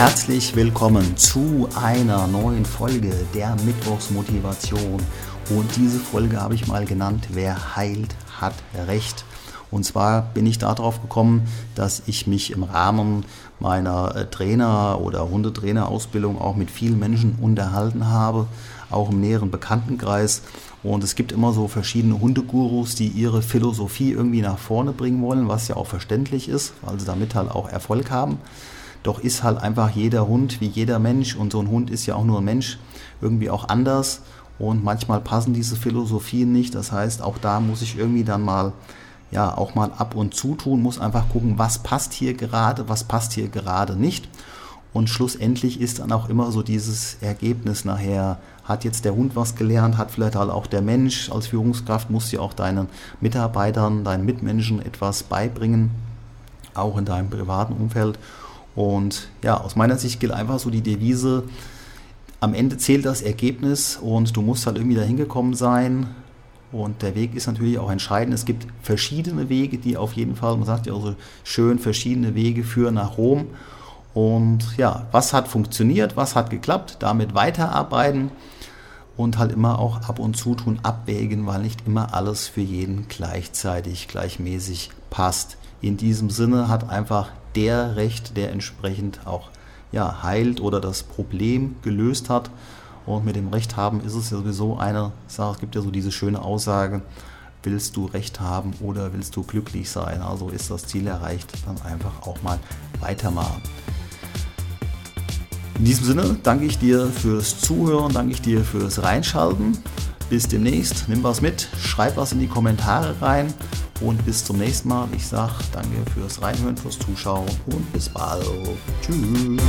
Herzlich willkommen zu einer neuen Folge der Mittwochsmotivation. Und diese Folge habe ich mal genannt, wer heilt, hat Recht. Und zwar bin ich darauf gekommen, dass ich mich im Rahmen meiner äh, Trainer- oder Hundetrainerausbildung auch mit vielen Menschen unterhalten habe, auch im näheren Bekanntenkreis. Und es gibt immer so verschiedene Hundegurus, die ihre Philosophie irgendwie nach vorne bringen wollen, was ja auch verständlich ist, weil sie damit halt auch Erfolg haben. Doch ist halt einfach jeder Hund wie jeder Mensch und so ein Hund ist ja auch nur ein Mensch irgendwie auch anders und manchmal passen diese Philosophien nicht. Das heißt, auch da muss ich irgendwie dann mal ja auch mal ab und zu tun, muss einfach gucken, was passt hier gerade, was passt hier gerade nicht. Und schlussendlich ist dann auch immer so dieses Ergebnis nachher, hat jetzt der Hund was gelernt, hat vielleicht halt auch der Mensch als Führungskraft, muss ja auch deinen Mitarbeitern, deinen Mitmenschen etwas beibringen, auch in deinem privaten Umfeld. Und ja, aus meiner Sicht gilt einfach so die Devise, am Ende zählt das Ergebnis und du musst halt irgendwie dahin gekommen sein. Und der Weg ist natürlich auch entscheidend. Es gibt verschiedene Wege, die auf jeden Fall, man sagt ja auch so schön, verschiedene Wege führen nach Rom. Und ja, was hat funktioniert, was hat geklappt, damit weiterarbeiten und halt immer auch ab und zu tun, abwägen, weil nicht immer alles für jeden gleichzeitig, gleichmäßig passt. In diesem Sinne hat einfach der Recht, der entsprechend auch ja, heilt oder das Problem gelöst hat. Und mit dem Recht haben ist es ja sowieso eine Sache. Es gibt ja so diese schöne Aussage, willst du Recht haben oder willst du glücklich sein? Also ist das Ziel erreicht, dann einfach auch mal weitermachen. In diesem Sinne danke ich dir fürs Zuhören, danke ich dir fürs Reinschalten. Bis demnächst, nimm was mit, schreib was in die Kommentare rein und bis zum nächsten Mal. Ich sage danke fürs Reinhören, fürs Zuschauen und bis bald. Tschüss.